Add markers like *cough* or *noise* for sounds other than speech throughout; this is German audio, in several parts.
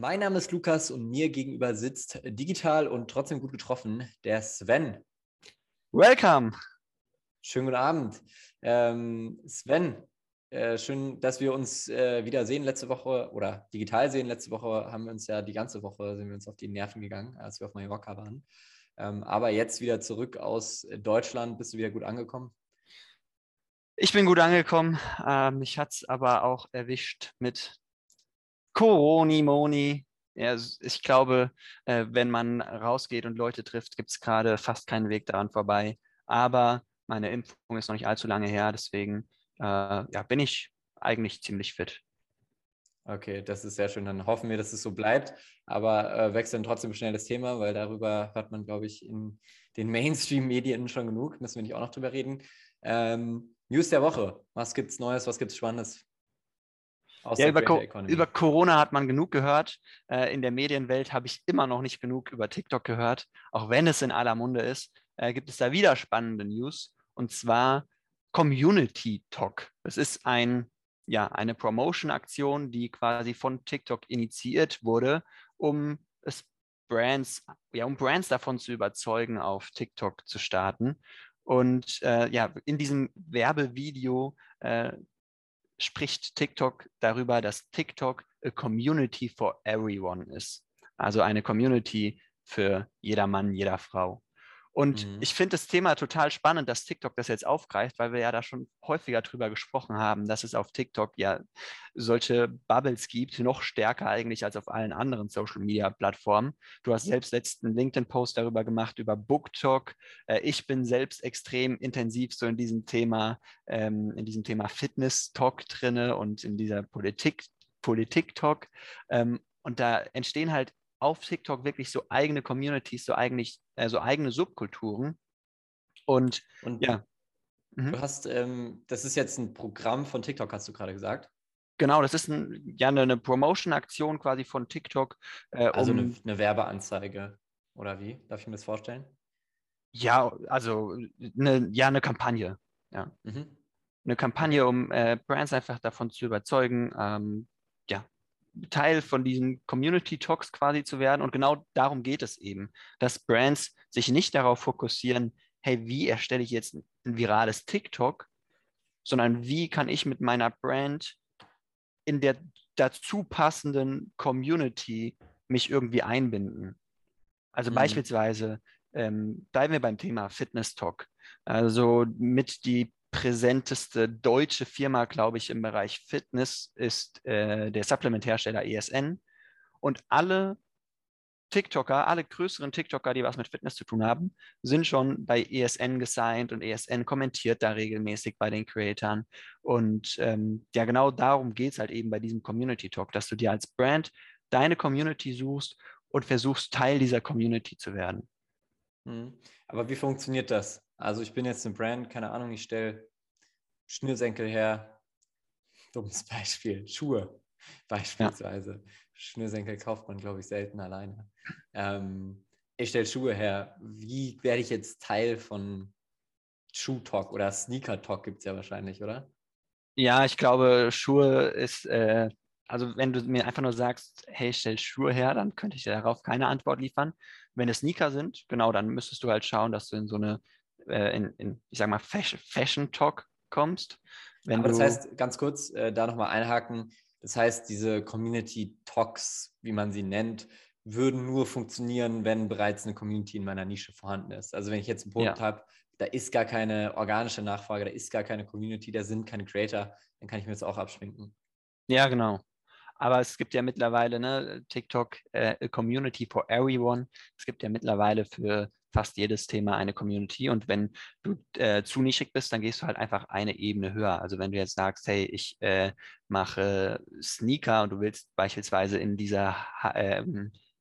Mein Name ist Lukas und mir gegenüber sitzt digital und trotzdem gut getroffen der Sven. Welcome. Schönen guten Abend. Ähm, Sven, äh, schön, dass wir uns äh, wieder sehen letzte Woche oder digital sehen. Letzte Woche haben wir uns ja die ganze Woche sind wir uns auf die Nerven gegangen, als wir auf Mallorca waren. Ähm, aber jetzt wieder zurück aus Deutschland. Bist du wieder gut angekommen? Ich bin gut angekommen. Ähm, mich hat es aber auch erwischt mit Coroni Moni. Ja, ich glaube, äh, wenn man rausgeht und Leute trifft, gibt es gerade fast keinen Weg daran vorbei. Aber meine Impfung ist noch nicht allzu lange her, deswegen äh, ja, bin ich eigentlich ziemlich fit. Okay, das ist sehr schön. Dann hoffen wir, dass es so bleibt, aber äh, wechseln trotzdem schnell das Thema, weil darüber hört man, glaube ich, in den Mainstream-Medien schon genug. Müssen wir nicht auch noch drüber reden. Ähm, News der Woche. Was gibt es Neues? Was gibt es Spannendes? Ja, über, Co über, Corona hat man genug gehört. Äh, in der Medienwelt habe ich immer noch nicht genug über TikTok gehört. Auch wenn es in aller Munde ist, äh, gibt es da wieder spannende News. Und zwar Community Talk. Das ist ein, ja, eine Promotion-Aktion, die quasi von TikTok initiiert wurde, um es Brands, ja, um Brands davon zu überzeugen, auf TikTok zu starten. Und äh, ja, in diesem Werbevideo äh, spricht TikTok darüber, dass TikTok a community for everyone ist. Also eine Community für jeder Mann, jeder Frau. Und mhm. ich finde das Thema total spannend, dass TikTok das jetzt aufgreift, weil wir ja da schon häufiger drüber gesprochen haben, dass es auf TikTok ja solche Bubbles gibt, noch stärker eigentlich als auf allen anderen Social Media Plattformen. Du hast selbst letzten LinkedIn-Post darüber gemacht, über BookTok. Äh, ich bin selbst extrem intensiv so in diesem Thema, ähm, in diesem Thema Fitness-Talk drinne und in dieser Politik, Politik-Talk. Ähm, und da entstehen halt auf TikTok wirklich so eigene Communities, so, eigentlich, äh, so eigene Subkulturen. Und, und ja. Mhm. Du hast, ähm, das ist jetzt ein Programm von TikTok, hast du gerade gesagt. Genau, das ist ein, ja eine, eine Promotion-Aktion quasi von TikTok. Äh, also um, eine, eine, Werbeanzeige oder wie? Darf ich mir das vorstellen? Ja, also eine, ja, eine Kampagne. Ja. Mhm. Eine Kampagne, um äh, Brands einfach davon zu überzeugen, ähm, Teil von diesen Community Talks quasi zu werden. Und genau darum geht es eben, dass Brands sich nicht darauf fokussieren, hey, wie erstelle ich jetzt ein virales TikTok, sondern wie kann ich mit meiner Brand in der dazu passenden Community mich irgendwie einbinden. Also mhm. beispielsweise ähm, bleiben wir beim Thema Fitness Talk. Also mit die präsenteste deutsche Firma, glaube ich, im Bereich Fitness ist äh, der Supplementhersteller ESN. Und alle TikToker, alle größeren TikToker, die was mit Fitness zu tun haben, sind schon bei ESN gesigned und ESN kommentiert da regelmäßig bei den Creatoren. Und ähm, ja, genau darum geht es halt eben bei diesem Community Talk, dass du dir als Brand deine Community suchst und versuchst, Teil dieser Community zu werden. Mhm. Aber wie funktioniert das? Also ich bin jetzt eine Brand, keine Ahnung, ich stelle Schnürsenkel her. Dummes *laughs* Beispiel. Schuhe beispielsweise. Ja. Schnürsenkel kauft man, glaube ich, selten alleine. Ähm, ich stelle Schuhe her. Wie werde ich jetzt Teil von Schuh-Talk oder Sneaker-Talk gibt es ja wahrscheinlich, oder? Ja, ich glaube, Schuhe ist, äh, also wenn du mir einfach nur sagst, hey, stell Schuhe her, dann könnte ich darauf keine Antwort liefern. Wenn es Sneaker sind, genau, dann müsstest du halt schauen, dass du in so eine, äh, in, in, ich sag mal, Fashion-Talk kommst. Aber das heißt, ganz kurz, äh, da nochmal einhaken, das heißt, diese Community Talks, wie man sie nennt, würden nur funktionieren, wenn bereits eine Community in meiner Nische vorhanden ist. Also wenn ich jetzt einen Punkt ja. habe, da ist gar keine organische Nachfrage, da ist gar keine Community, da sind keine Creator, dann kann ich mir das auch abschminken. Ja, genau. Aber es gibt ja mittlerweile ne, TikTok äh, Community for Everyone. Es gibt ja mittlerweile für fast jedes Thema eine Community. Und wenn du äh, zu nischig bist, dann gehst du halt einfach eine Ebene höher. Also wenn du jetzt sagst, hey, ich äh, mache Sneaker und du willst beispielsweise in dieser äh,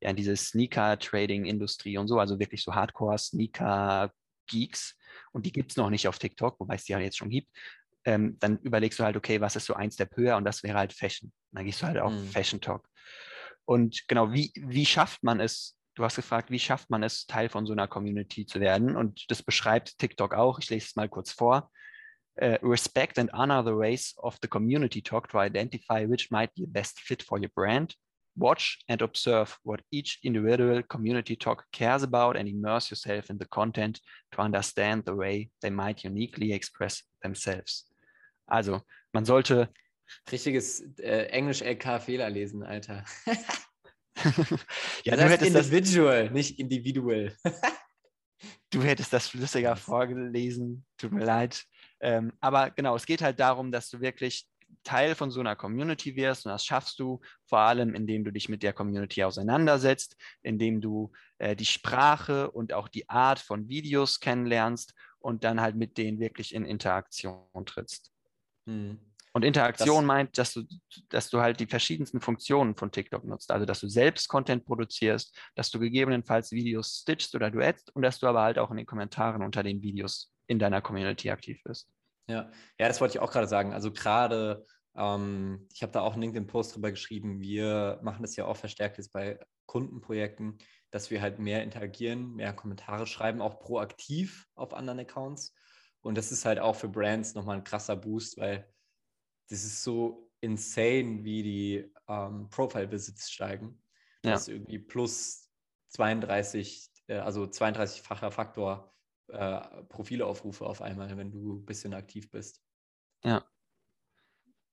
ja, in diese Sneaker-Trading-Industrie und so, also wirklich so Hardcore-Sneaker-Geeks, und die gibt es noch nicht auf TikTok, wobei es die halt jetzt schon gibt, ähm, dann überlegst du halt, okay, was ist so ein Step höher und das wäre halt Fashion. Und dann gehst du halt auf mhm. Fashion Talk. Und genau, wie, wie schafft man es, Du hast gefragt, wie schafft man es, Teil von so einer Community zu werden? Und das beschreibt TikTok auch. Ich lese es mal kurz vor. Uh, respect and honor the ways of the community talk to identify which might be the best fit for your brand. Watch and observe what each individual community talk cares about and immerse yourself in the content to understand the way they might uniquely express themselves. Also, man sollte. Richtiges äh, Englisch-LK-Fehler lesen, Alter. *laughs* ja, das du hättest individual, das, nicht individual. du hättest das flüssiger vorgelesen. Tut mir leid. Ähm, aber genau, es geht halt darum, dass du wirklich Teil von so einer Community wirst und das schaffst du vor allem, indem du dich mit der Community auseinandersetzt, indem du äh, die Sprache und auch die Art von Videos kennenlernst und dann halt mit denen wirklich in Interaktion trittst. Hm. Und Interaktion das, meint, dass du, dass du halt die verschiedensten Funktionen von TikTok nutzt. Also, dass du selbst Content produzierst, dass du gegebenenfalls Videos stitchst oder duettst und dass du aber halt auch in den Kommentaren unter den Videos in deiner Community aktiv bist. Ja, ja, das wollte ich auch gerade sagen. Also gerade, ähm, ich habe da auch einen LinkedIn-Post drüber geschrieben, wir machen das ja auch verstärkt jetzt bei Kundenprojekten, dass wir halt mehr interagieren, mehr Kommentare schreiben, auch proaktiv auf anderen Accounts. Und das ist halt auch für Brands nochmal ein krasser Boost, weil das ist so insane, wie die ähm, Profile-Visits steigen. Ja. Das ist irgendwie plus 32, äh, also 32-facher Faktor äh, Profileaufrufe auf einmal, wenn du ein bisschen aktiv bist. Ja.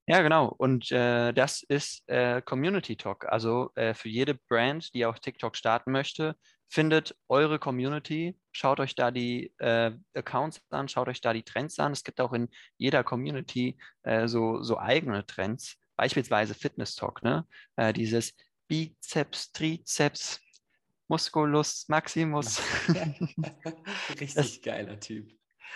Ja, genau. Und äh, das ist äh, Community Talk. Also äh, für jede Brand, die auf TikTok starten möchte, findet eure Community, schaut euch da die äh, Accounts an, schaut euch da die Trends an. Es gibt auch in jeder Community äh, so, so eigene Trends, beispielsweise Fitness Talk, ne? Äh, dieses Bizeps, Trizeps, Musculus Maximus. *laughs* *laughs* Richtig das, geiler Typ.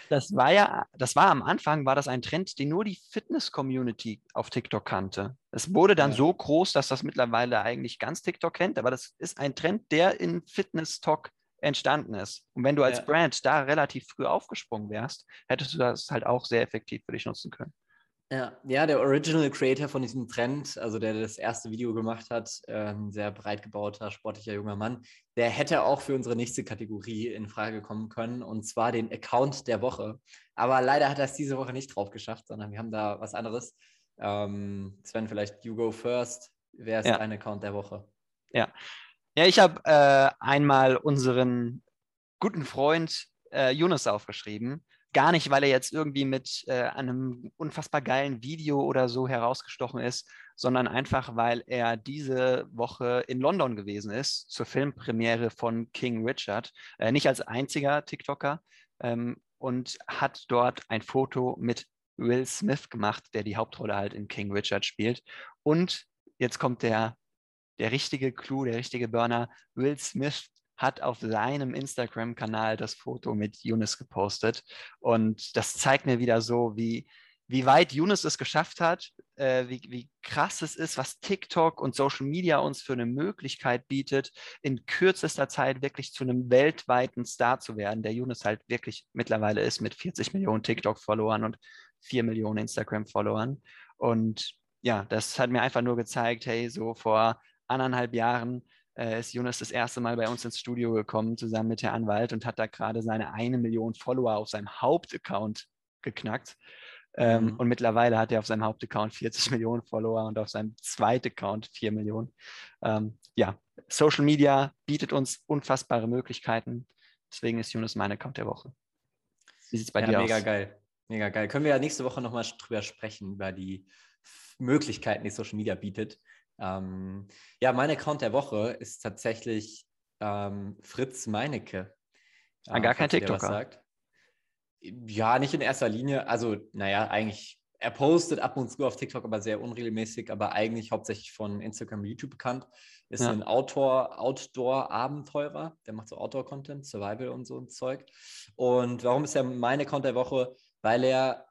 Das war ja, das war am Anfang, war das ein Trend, den nur die Fitness-Community auf TikTok kannte. Es wurde dann ja. so groß, dass das mittlerweile eigentlich ganz TikTok kennt, aber das ist ein Trend, der in Fitness-Talk entstanden ist. Und wenn du als ja. Brand da relativ früh aufgesprungen wärst, hättest du das halt auch sehr effektiv für dich nutzen können. Ja, ja, der Original Creator von diesem Trend, also der das erste Video gemacht hat, ein sehr breit gebauter, sportlicher junger Mann, der hätte auch für unsere nächste Kategorie in Frage kommen können, und zwar den Account der Woche. Aber leider hat er es diese Woche nicht drauf geschafft, sondern wir haben da was anderes. Ähm, Sven, vielleicht You Go First. Wer ist ja. dein Account der Woche? Ja, ja ich habe äh, einmal unseren guten Freund äh, Yunus aufgeschrieben Gar nicht, weil er jetzt irgendwie mit äh, einem unfassbar geilen Video oder so herausgestochen ist, sondern einfach, weil er diese Woche in London gewesen ist zur Filmpremiere von King Richard. Äh, nicht als einziger TikToker ähm, und hat dort ein Foto mit Will Smith gemacht, der die Hauptrolle halt in King Richard spielt. Und jetzt kommt der, der richtige Clou, der richtige Burner. Will Smith hat auf seinem Instagram-Kanal das Foto mit Yunus gepostet. Und das zeigt mir wieder so, wie, wie weit Yunus es geschafft hat, äh, wie, wie krass es ist, was TikTok und Social Media uns für eine Möglichkeit bietet, in kürzester Zeit wirklich zu einem weltweiten Star zu werden, der Yunus halt wirklich mittlerweile ist mit 40 Millionen TikTok-Followern und 4 Millionen Instagram-Followern. Und ja, das hat mir einfach nur gezeigt, hey, so vor anderthalb Jahren äh, ist Jonas das erste Mal bei uns ins Studio gekommen, zusammen mit Herrn Anwalt und hat da gerade seine eine Million Follower auf seinem Hauptaccount geknackt. Ähm, mhm. Und mittlerweile hat er auf seinem Hauptaccount 40 *laughs* Millionen Follower und auf seinem zweiten Account 4 Millionen. Ähm, ja, Social Media bietet uns unfassbare Möglichkeiten. Deswegen ist Jonas mein Account der Woche. Wie sieht es bei ja, dir mega aus? Mega geil. Mega geil. Können wir ja nächste Woche nochmal drüber sprechen, über die Möglichkeiten, die Social Media bietet. Ähm, ja, mein Account der Woche ist tatsächlich ähm, Fritz Meinecke. Ah, gar kein TikToker. Ja, nicht in erster Linie. Also, naja, eigentlich, er postet ab und zu auf TikTok, aber sehr unregelmäßig, aber eigentlich hauptsächlich von Instagram und YouTube bekannt. Ist ja. ein Autor, Outdoor-Abenteurer, der macht so Outdoor-Content, Survival und so ein Zeug. Und warum ist er mein Account der Woche? Weil er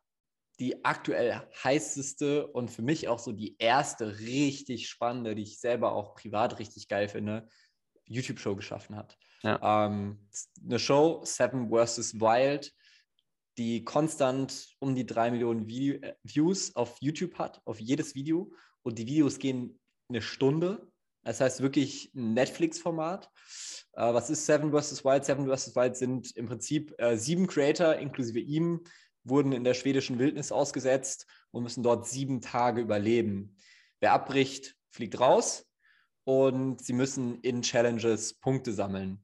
die aktuell heißeste und für mich auch so die erste richtig spannende, die ich selber auch privat richtig geil finde, YouTube-Show geschaffen hat. Ja. Ähm, eine Show, Seven vs. Wild, die konstant um die drei Millionen Video äh, Views auf YouTube hat, auf jedes Video. Und die Videos gehen eine Stunde. Das heißt wirklich ein Netflix-Format. Äh, was ist Seven vs. Wild? Seven vs. Wild sind im Prinzip äh, sieben Creator, inklusive ihm, wurden in der schwedischen Wildnis ausgesetzt und müssen dort sieben Tage überleben. Wer abbricht, fliegt raus. und sie müssen in Challenges Punkte sammeln.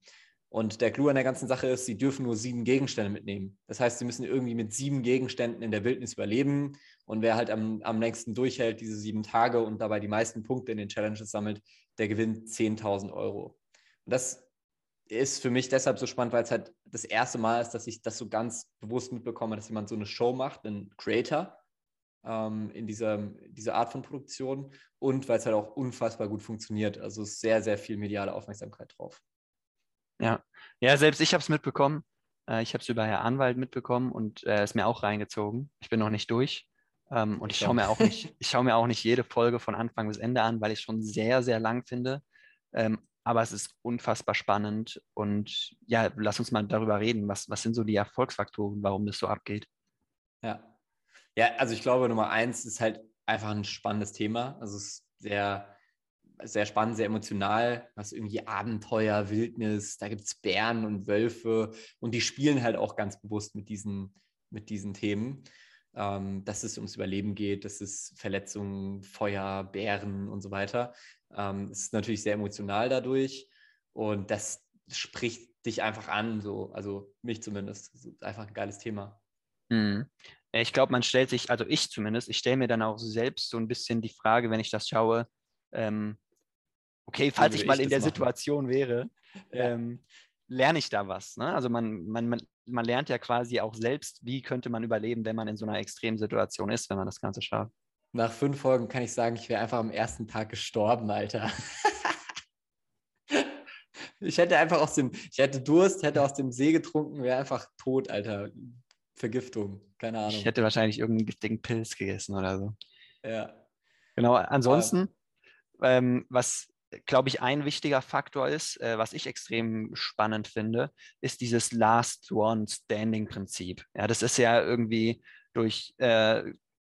Und der Clou an der ganzen Sache ist, sie dürfen nur sieben Gegenstände mitnehmen. Das heißt, sie müssen irgendwie mit sieben Gegenständen in der Wildnis überleben. Und wer halt am, am längsten durchhält, diese sieben Tage und dabei die meisten Punkte in den Challenges sammelt, der gewinnt 10.000 Euro. Und das ist für mich deshalb so spannend, weil es halt das erste Mal ist, dass ich das so ganz bewusst mitbekomme, dass jemand so eine Show macht, ein Creator ähm, in dieser, dieser Art von Produktion und weil es halt auch unfassbar gut funktioniert. Also sehr, sehr viel mediale Aufmerksamkeit drauf. Ja, ja selbst ich habe es mitbekommen. Äh, ich habe es über Herr Anwalt mitbekommen und äh, ist mir auch reingezogen. Ich bin noch nicht durch. Ähm, und ich schaue mir auch nicht, ich schaue mir auch nicht jede Folge von Anfang bis Ende an, weil ich es schon sehr, sehr lang finde. Ähm, aber es ist unfassbar spannend. Und ja, lass uns mal darüber reden. Was, was sind so die Erfolgsfaktoren, warum das so abgeht? Ja. Ja, also ich glaube, Nummer eins ist halt einfach ein spannendes Thema. Also es ist sehr, sehr spannend, sehr emotional. Was irgendwie Abenteuer, Wildnis, da gibt es Bären und Wölfe und die spielen halt auch ganz bewusst mit diesen, mit diesen Themen. Ähm, dass es ums Überleben geht, dass es Verletzungen, Feuer, Bären und so weiter. Ähm, es ist natürlich sehr emotional dadurch und das spricht dich einfach an, so, also mich zumindest. Das ist einfach ein geiles Thema. Mhm. Ich glaube, man stellt sich, also ich zumindest, ich stelle mir dann auch selbst so ein bisschen die Frage, wenn ich das schaue, ähm, okay, falls ich mal in der machen? Situation wäre, ja. ähm, lerne ich da was. Ne? Also man, man, man, man lernt ja quasi auch selbst, wie könnte man überleben, wenn man in so einer extremen Situation ist, wenn man das Ganze schafft. Nach fünf Folgen kann ich sagen, ich wäre einfach am ersten Tag gestorben, Alter. *laughs* ich hätte einfach aus dem, ich hätte Durst, hätte aus dem See getrunken, wäre einfach tot, Alter. Vergiftung, keine Ahnung. Ich hätte wahrscheinlich irgendeinen giftigen Pilz gegessen oder so. Ja. Genau, ansonsten, ähm, was glaube ich, ein wichtiger Faktor ist, äh, was ich extrem spannend finde, ist dieses Last One Standing Prinzip. Ja, das ist ja irgendwie durch äh,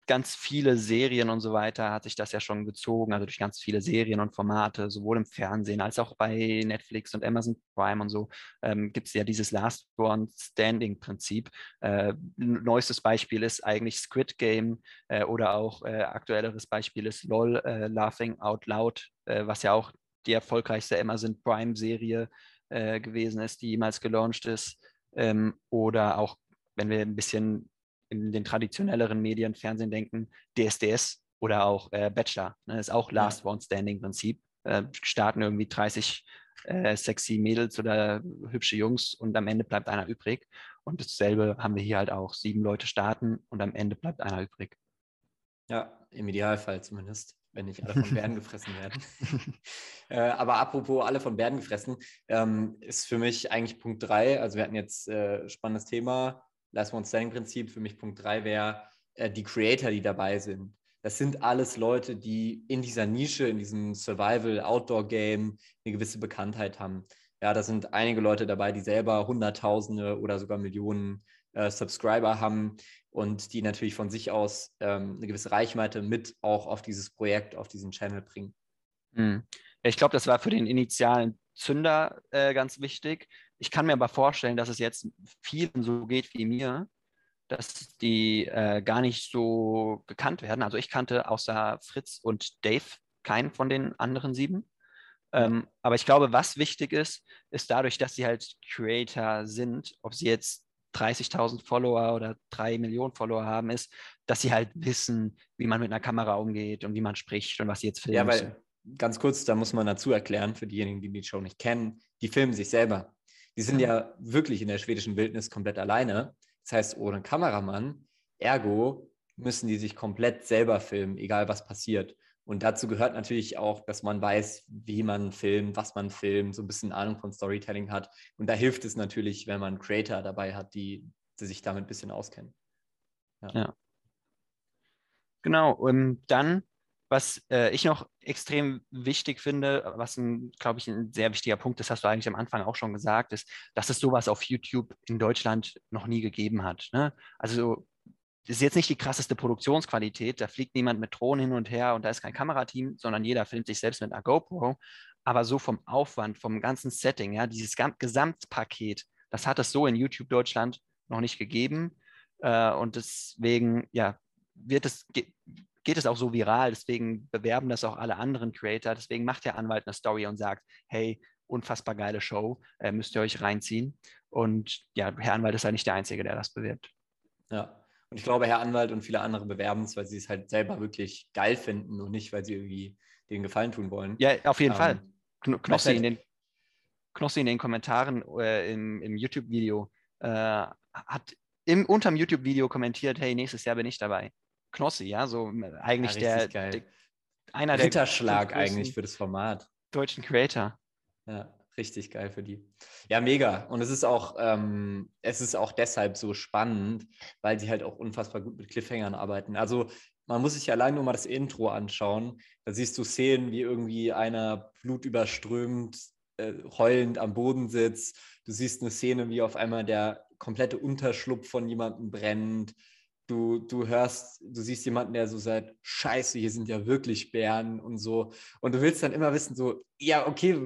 ganz viele Serien und so weiter hat sich das ja schon gezogen, also durch ganz viele Serien und Formate, sowohl im Fernsehen als auch bei Netflix und Amazon Prime und so, ähm, gibt es ja dieses Last One Standing Prinzip. Äh, neuestes Beispiel ist eigentlich Squid Game äh, oder auch äh, aktuelleres Beispiel ist LOL, äh, Laughing Out Loud, äh, was ja auch die erfolgreichste Amazon Prime Serie äh, gewesen ist, die jemals gelauncht ist. Ähm, oder auch, wenn wir ein bisschen in den traditionelleren Medien, Fernsehen denken, DSDS oder auch äh, Bachelor. Ne, ist auch Last ja. One Standing Prinzip. Äh, starten irgendwie 30 äh, sexy Mädels oder hübsche Jungs und am Ende bleibt einer übrig. Und dasselbe haben wir hier halt auch. Sieben Leute starten und am Ende bleibt einer übrig. Ja, im Idealfall zumindest, wenn nicht alle von Bären *laughs* gefressen werden. *laughs* äh, aber apropos alle von Bären gefressen, ähm, ist für mich eigentlich Punkt drei. Also wir hatten jetzt äh, spannendes Thema, Last One Standing Prinzip, für mich Punkt 3 wäre äh, die Creator, die dabei sind. Das sind alles Leute, die in dieser Nische, in diesem Survival-Outdoor-Game eine gewisse Bekanntheit haben. Ja, da sind einige Leute dabei, die selber Hunderttausende oder sogar Millionen äh, Subscriber haben und die natürlich von sich aus ähm, eine gewisse Reichweite mit auch auf dieses Projekt, auf diesen Channel bringen. Hm. Ich glaube, das war für den initialen Zünder äh, ganz wichtig. Ich kann mir aber vorstellen, dass es jetzt vielen so geht wie mir, dass die äh, gar nicht so bekannt werden. Also ich kannte außer Fritz und Dave keinen von den anderen sieben. Ähm, aber ich glaube, was wichtig ist, ist dadurch, dass sie halt Creator sind, ob sie jetzt 30.000 Follower oder 3 Millionen Follower haben, ist, dass sie halt wissen, wie man mit einer Kamera umgeht und wie man spricht und was sie jetzt filmen Ja, weil ganz kurz, da muss man dazu erklären, für diejenigen, die die Show nicht kennen, die filmen sich selber. Die sind ja wirklich in der schwedischen Wildnis komplett alleine. Das heißt, ohne Kameramann. Ergo müssen die sich komplett selber filmen, egal was passiert. Und dazu gehört natürlich auch, dass man weiß, wie man filmt, was man filmt, so ein bisschen Ahnung von Storytelling hat. Und da hilft es natürlich, wenn man Creator dabei hat, die, die sich damit ein bisschen auskennen. Ja. ja. Genau. Und dann was äh, ich noch extrem wichtig finde, was, glaube ich, ein sehr wichtiger Punkt ist, hast du eigentlich am Anfang auch schon gesagt, ist, dass es sowas auf YouTube in Deutschland noch nie gegeben hat. Ne? Also das ist jetzt nicht die krasseste Produktionsqualität, da fliegt niemand mit Drohnen hin und her und da ist kein Kamerateam, sondern jeder filmt sich selbst mit einer GoPro. Aber so vom Aufwand, vom ganzen Setting, ja, dieses Gesamtpaket, das hat es so in YouTube Deutschland noch nicht gegeben. Äh, und deswegen, ja, wird es, geht es auch so viral, deswegen bewerben das auch alle anderen Creator, deswegen macht der Anwalt eine Story und sagt, hey, unfassbar geile Show, äh, müsst ihr euch reinziehen. Und ja, Herr Anwalt ist halt nicht der Einzige, der das bewirbt. Ja, und ich glaube, Herr Anwalt und viele andere bewerben es, weil sie es halt selber wirklich geil finden und nicht, weil sie irgendwie den Gefallen tun wollen. Ja, auf jeden ähm, Fall. Knossi in, den, Knossi in den Kommentaren äh, im, im YouTube-Video äh, hat im, unterm YouTube-Video kommentiert, hey, nächstes Jahr bin ich dabei. Knossi, ja, so eigentlich ja, der, der, einer der Ritterschlag eigentlich für das Format. Deutschen Creator. Ja, richtig geil für die. Ja, mega. Und es ist auch, ähm, es ist auch deshalb so spannend, weil sie halt auch unfassbar gut mit Cliffhangern arbeiten. Also man muss sich allein nur mal das Intro anschauen. Da siehst du Szenen, wie irgendwie einer blutüberströmt, äh, heulend am Boden sitzt. Du siehst eine Szene, wie auf einmal der komplette Unterschlupf von jemandem brennt. Du, du hörst, du siehst jemanden, der so sagt, scheiße, hier sind ja wirklich Bären und so. Und du willst dann immer wissen, so, ja, okay,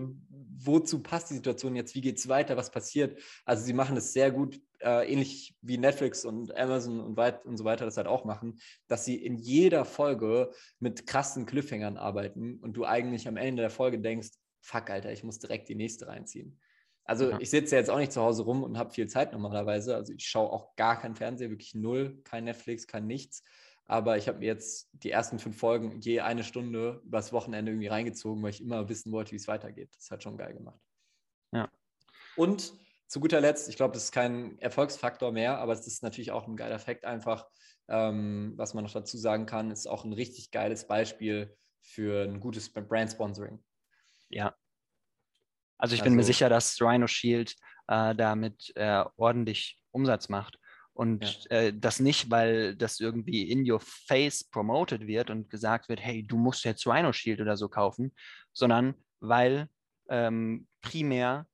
wozu passt die Situation jetzt? Wie geht es weiter? Was passiert? Also sie machen es sehr gut, äh, ähnlich wie Netflix und Amazon und, weit und so weiter das halt auch machen, dass sie in jeder Folge mit krassen Cliffhangern arbeiten und du eigentlich am Ende der Folge denkst, fuck, Alter, ich muss direkt die nächste reinziehen. Also ja. ich sitze jetzt auch nicht zu Hause rum und habe viel Zeit normalerweise. Also ich schaue auch gar kein Fernseher, wirklich null, kein Netflix, kein nichts. Aber ich habe mir jetzt die ersten fünf Folgen je eine Stunde übers Wochenende irgendwie reingezogen, weil ich immer wissen wollte, wie es weitergeht. Das hat schon geil gemacht. Ja. Und zu guter Letzt, ich glaube, das ist kein Erfolgsfaktor mehr, aber es ist natürlich auch ein geiler Fakt einfach. Ähm, was man noch dazu sagen kann, ist auch ein richtig geiles Beispiel für ein gutes Brand-Sponsoring. Ja, also ich also, bin mir also sicher, dass Rhino Shield äh, damit äh, ordentlich Umsatz macht. Und ja. äh, das nicht, weil das irgendwie in your face promoted wird und gesagt wird, hey, du musst jetzt Rhino Shield oder so kaufen, sondern weil ähm, primär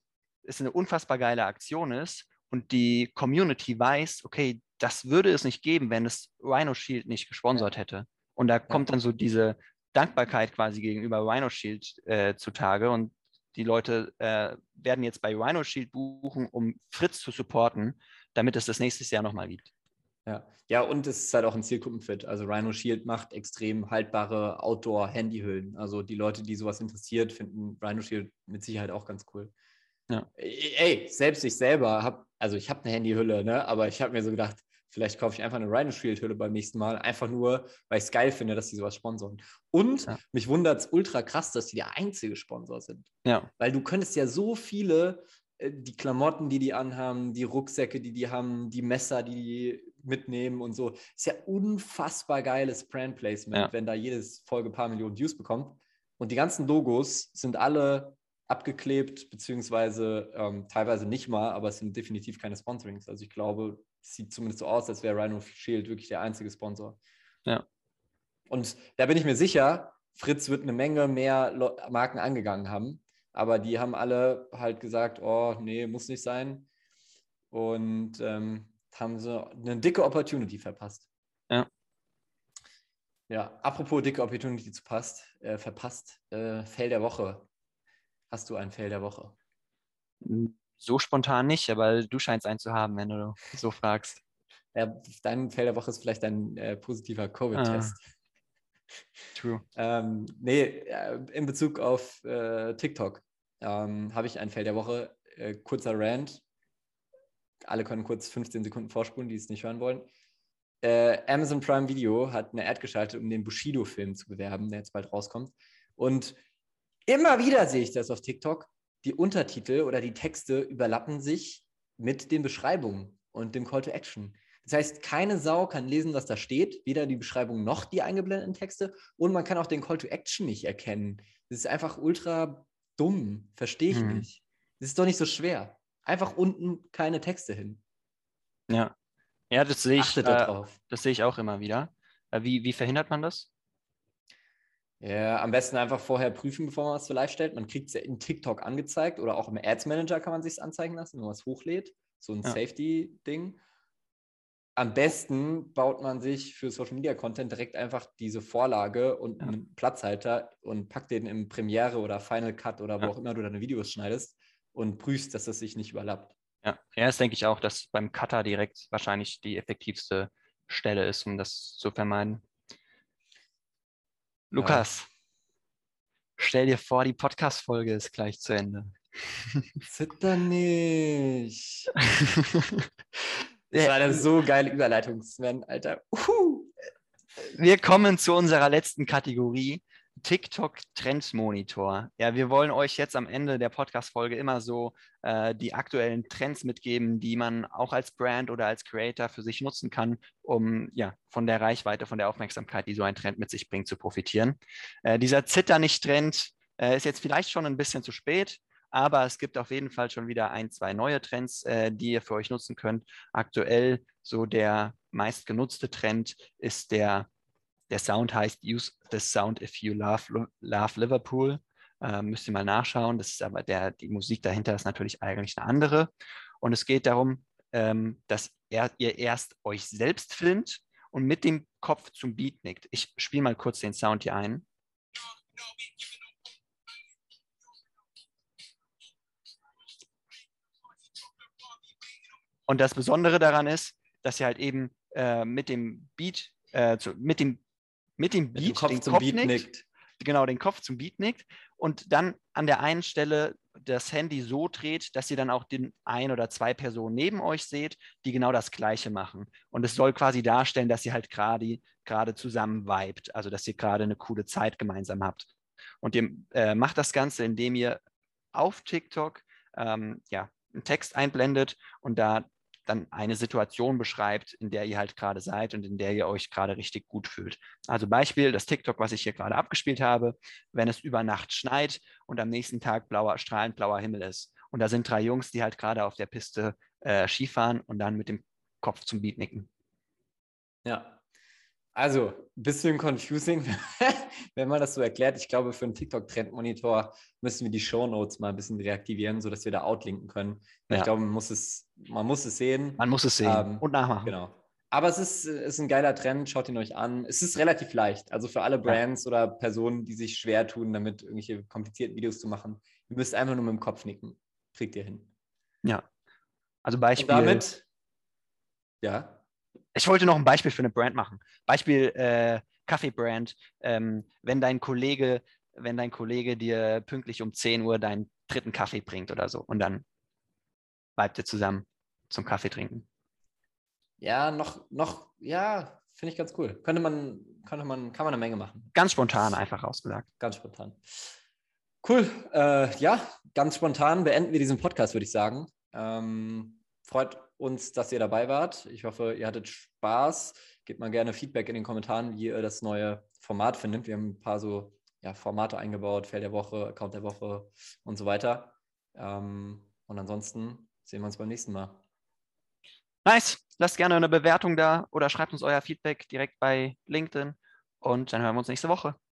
es eine unfassbar geile Aktion ist und die Community weiß, okay, das würde es nicht geben, wenn es Rhino Shield nicht gesponsert ja. hätte. Und da kommt dann so diese Dankbarkeit quasi gegenüber Rhino Shield äh, zutage und die Leute äh, werden jetzt bei Rhino Shield buchen, um Fritz zu supporten, damit es das nächstes Jahr nochmal gibt. Ja. ja, und es ist halt auch ein Zielgruppenfit. Also Rhino Shield macht extrem haltbare Outdoor-Handyhüllen. Also die Leute, die sowas interessiert, finden Rhino Shield mit Sicherheit auch ganz cool. Ja. Ey, selbst ich selber habe, also ich habe eine Handyhülle, ne? aber ich habe mir so gedacht, Vielleicht kaufe ich einfach eine Rhino Shield Hülle beim nächsten Mal, einfach nur, weil ich es geil finde, dass die sowas sponsoren. Und ja. mich wundert es ultra krass, dass die der einzige Sponsor sind. Ja. Weil du könntest ja so viele, äh, die Klamotten, die die anhaben, die Rucksäcke, die die haben, die Messer, die die mitnehmen und so. Ist ja unfassbar geiles Brand Placement, ja. wenn da jedes Folge ein paar Millionen Views bekommt. Und die ganzen Logos sind alle abgeklebt, beziehungsweise ähm, teilweise nicht mal, aber es sind definitiv keine Sponsorings. Also ich glaube, sieht zumindest so aus, als wäre Rhino Shield wirklich der einzige Sponsor. Ja. Und da bin ich mir sicher, Fritz wird eine Menge mehr Marken angegangen haben, aber die haben alle halt gesagt, oh, nee, muss nicht sein. Und ähm, haben so eine dicke Opportunity verpasst. Ja. Ja, apropos dicke Opportunity zu passt, äh, verpasst, äh, Fell der Woche. Hast du ein Fell der Woche? So spontan nicht, aber du scheinst einen zu haben, wenn du so fragst. Ja, dein Feld der Woche ist vielleicht ein äh, positiver Covid-Test. Ah. True. ähm, nee, äh, in Bezug auf äh, TikTok ähm, habe ich ein Feld der Woche. Äh, kurzer Rant. Alle können kurz 15 Sekunden vorspulen, die es nicht hören wollen. Äh, Amazon Prime Video hat eine Ad geschaltet, um den Bushido-Film zu bewerben, der jetzt bald rauskommt. Und immer wieder sehe ich das auf TikTok die Untertitel oder die Texte überlappen sich mit den Beschreibungen und dem Call to Action. Das heißt, keine Sau kann lesen, was da steht, weder die Beschreibung noch die eingeblendeten Texte und man kann auch den Call to Action nicht erkennen. Das ist einfach ultra dumm, verstehe ich hm. nicht. Das ist doch nicht so schwer. Einfach unten keine Texte hin. Ja, ja, das sehe ich. Äh, das sehe ich auch immer wieder. Äh, wie, wie verhindert man das? Ja, am besten einfach vorher prüfen, bevor man was für live stellt. Man kriegt es ja in TikTok angezeigt oder auch im Ads Manager kann man sich anzeigen lassen, wenn man es hochlädt. So ein ja. Safety-Ding. Am besten baut man sich für Social Media Content direkt einfach diese Vorlage und ja. einen Platzhalter und packt den im Premiere oder Final Cut oder wo ja. auch immer du deine Videos schneidest und prüfst, dass das sich nicht überlappt. Ja, ja das denke ich auch, dass beim Cutter direkt wahrscheinlich die effektivste Stelle ist, um das zu vermeiden. Lukas, ja. stell dir vor, die Podcast-Folge ist gleich zu Ende. *laughs* Zitter nicht. *laughs* Das war eine so geile Überleitung, Sven, Alter. Uhu. Wir kommen zu unserer letzten Kategorie. TikTok Trendmonitor. Ja, wir wollen euch jetzt am Ende der Podcast-Folge immer so äh, die aktuellen Trends mitgeben, die man auch als Brand oder als Creator für sich nutzen kann, um ja von der Reichweite, von der Aufmerksamkeit, die so ein Trend mit sich bringt, zu profitieren. Äh, dieser Zitter nicht Trend äh, ist jetzt vielleicht schon ein bisschen zu spät. Aber es gibt auf jeden Fall schon wieder ein, zwei neue Trends, äh, die ihr für euch nutzen könnt. Aktuell so der meistgenutzte Trend ist der, der Sound heißt Use the Sound if you love, love Liverpool. Äh, müsst ihr mal nachschauen. Das ist aber der, die Musik dahinter ist natürlich eigentlich eine andere. Und es geht darum, ähm, dass er, ihr erst euch selbst filmt und mit dem Kopf zum Beat nickt. Ich spiele mal kurz den Sound hier ein. Und das Besondere daran ist, dass ihr halt eben äh, mit dem Beat, äh, zu, mit dem, mit dem Beat, mit Kopf den Kopf Beat nickt, nickt, genau, den Kopf zum Beat nickt und dann an der einen Stelle das Handy so dreht, dass ihr dann auch den ein oder zwei Personen neben euch seht, die genau das Gleiche machen. Und es soll quasi darstellen, dass ihr halt gerade gerade zusammen vibet, also dass ihr gerade eine coole Zeit gemeinsam habt. Und ihr äh, macht das Ganze, indem ihr auf TikTok ähm, ja, einen Text einblendet und da dann eine Situation beschreibt, in der ihr halt gerade seid und in der ihr euch gerade richtig gut fühlt. Also Beispiel, das TikTok, was ich hier gerade abgespielt habe, wenn es über Nacht schneit und am nächsten Tag blauer, strahlend blauer Himmel ist. Und da sind drei Jungs, die halt gerade auf der Piste äh, Skifahren und dann mit dem Kopf zum Beat nicken. Ja, also, ein bisschen confusing, *laughs* wenn man das so erklärt. Ich glaube, für einen TikTok-Trendmonitor müssen wir die Show Notes mal ein bisschen reaktivieren, sodass wir da outlinken können. Ja. Ich glaube, man muss, es, man muss es sehen. Man muss es sehen ähm, und nachmachen. Genau. Aber es ist, ist ein geiler Trend, schaut ihn euch an. Es ist relativ leicht. Also für alle Brands ja. oder Personen, die sich schwer tun, damit irgendwelche komplizierten Videos zu machen, ihr müsst einfach nur mit dem Kopf nicken. Kriegt ihr hin. Ja. Also Beispiel. Und damit, ja ich wollte noch ein Beispiel für eine Brand machen. Beispiel äh, Kaffeebrand. Ähm, wenn dein Kollege, wenn dein Kollege dir pünktlich um 10 Uhr deinen dritten Kaffee bringt oder so und dann bleibt ihr zusammen zum Kaffee trinken. Ja, noch, noch, ja, finde ich ganz cool. Könnte man, könnte man, kann man eine Menge machen. Ganz spontan einfach ausgesagt. Ganz spontan. Cool. Äh, ja, ganz spontan beenden wir diesen Podcast, würde ich sagen. Ähm, freut uns, dass ihr dabei wart. Ich hoffe, ihr hattet Spaß. Gebt mal gerne Feedback in den Kommentaren, wie ihr das neue Format findet. Wir haben ein paar so ja, Formate eingebaut, Feld der Woche, Account der Woche und so weiter. Ähm, und ansonsten sehen wir uns beim nächsten Mal. Nice. Lasst gerne eine Bewertung da oder schreibt uns euer Feedback direkt bei LinkedIn und dann hören wir uns nächste Woche.